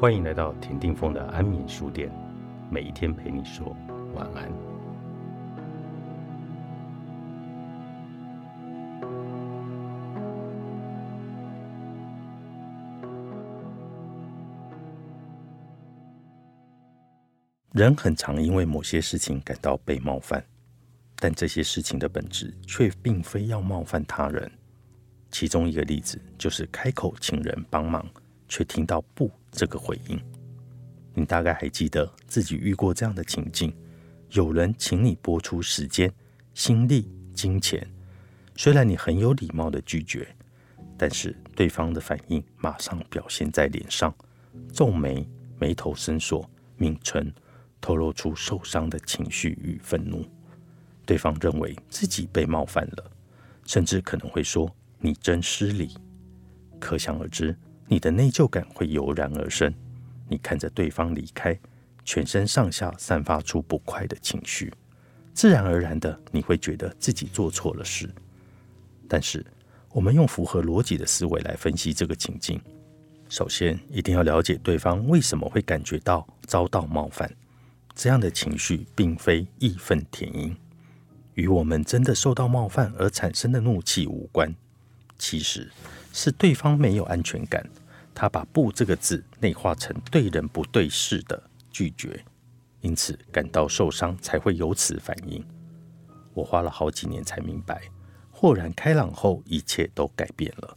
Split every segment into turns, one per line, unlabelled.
欢迎来到田定峰的安眠书店，每一天陪你说晚安。人很常因为某些事情感到被冒犯，但这些事情的本质却并非要冒犯他人。其中一个例子就是开口请人帮忙，却听到“不”这个回应。你大概还记得自己遇过这样的情境：有人请你拨出时间、心力、金钱，虽然你很有礼貌的拒绝，但是对方的反应马上表现在脸上，皱眉、眉头深锁、抿唇，透露出受伤的情绪与愤怒。对方认为自己被冒犯了，甚至可能会说。你真失礼，可想而知，你的内疚感会油然而生。你看着对方离开，全身上下散发出不快的情绪，自然而然的，你会觉得自己做错了事。但是，我们用符合逻辑的思维来分析这个情境。首先，一定要了解对方为什么会感觉到遭到冒犯。这样的情绪并非义愤填膺，与我们真的受到冒犯而产生的怒气无关。其实是对方没有安全感，他把“不”这个字内化成对人不对事的拒绝，因此感到受伤，才会有此反应。我花了好几年才明白，豁然开朗后，一切都改变了。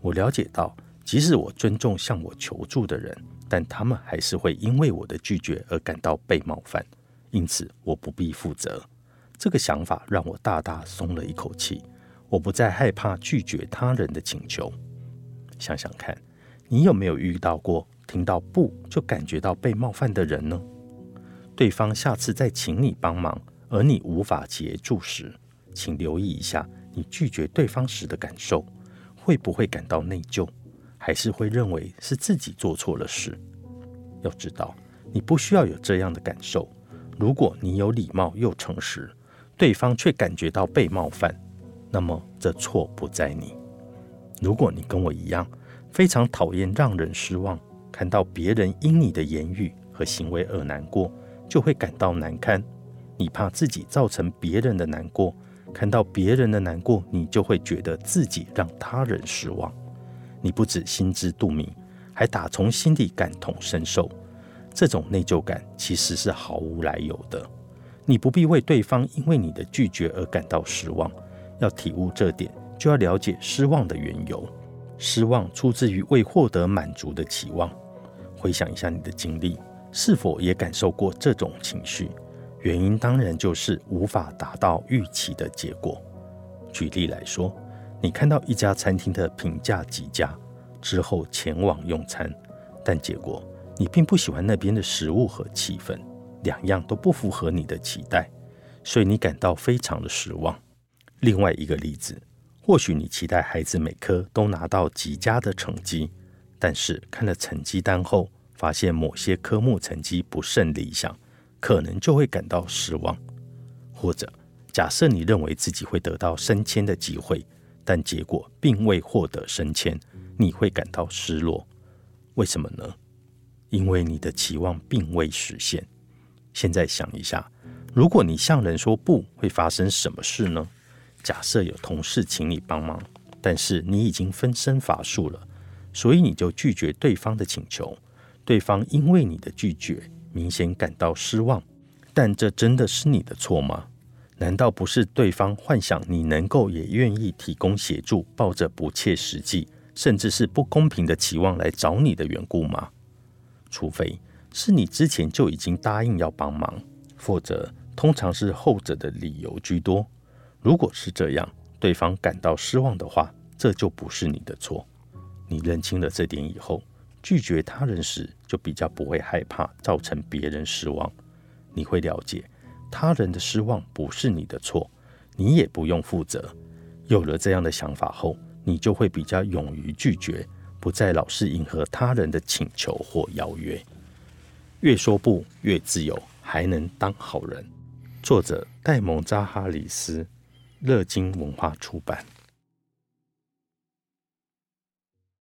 我了解到，即使我尊重向我求助的人，但他们还是会因为我的拒绝而感到被冒犯，因此我不必负责。这个想法让我大大松了一口气。我不再害怕拒绝他人的请求。想想看，你有没有遇到过听到“不”就感觉到被冒犯的人呢？对方下次再请你帮忙，而你无法协助时，请留意一下你拒绝对方时的感受，会不会感到内疚，还是会认为是自己做错了事？要知道，你不需要有这样的感受。如果你有礼貌又诚实，对方却感觉到被冒犯。那么这错不在你。如果你跟我一样，非常讨厌让人失望，看到别人因你的言语和行为而难过，就会感到难堪。你怕自己造成别人的难过，看到别人的难过，你就会觉得自己让他人失望。你不止心知肚明，还打从心底感同身受。这种内疚感其实是毫无来由的。你不必为对方因为你的拒绝而感到失望。要体悟这点，就要了解失望的缘由。失望出自于未获得满足的期望。回想一下你的经历，是否也感受过这种情绪？原因当然就是无法达到预期的结果。举例来说，你看到一家餐厅的评价极佳，之后前往用餐，但结果你并不喜欢那边的食物和气氛，两样都不符合你的期待，所以你感到非常的失望。另外一个例子，或许你期待孩子每科都拿到极佳的成绩，但是看了成绩单后，发现某些科目成绩不甚理想，可能就会感到失望。或者，假设你认为自己会得到升迁的机会，但结果并未获得升迁，你会感到失落。为什么呢？因为你的期望并未实现。现在想一下，如果你向人说不会发生什么事呢？假设有同事请你帮忙，但是你已经分身乏术了，所以你就拒绝对方的请求。对方因为你的拒绝，明显感到失望。但这真的是你的错吗？难道不是对方幻想你能够也愿意提供协助，抱着不切实际甚至是不公平的期望来找你的缘故吗？除非是你之前就已经答应要帮忙，否则通常是后者的理由居多。如果是这样，对方感到失望的话，这就不是你的错。你认清了这点以后，拒绝他人时就比较不会害怕造成别人失望。你会了解，他人的失望不是你的错，你也不用负责。有了这样的想法后，你就会比较勇于拒绝，不再老是迎合他人的请求或邀约。越说不，越自由，还能当好人。作者：戴蒙扎哈里斯。乐金文化出版。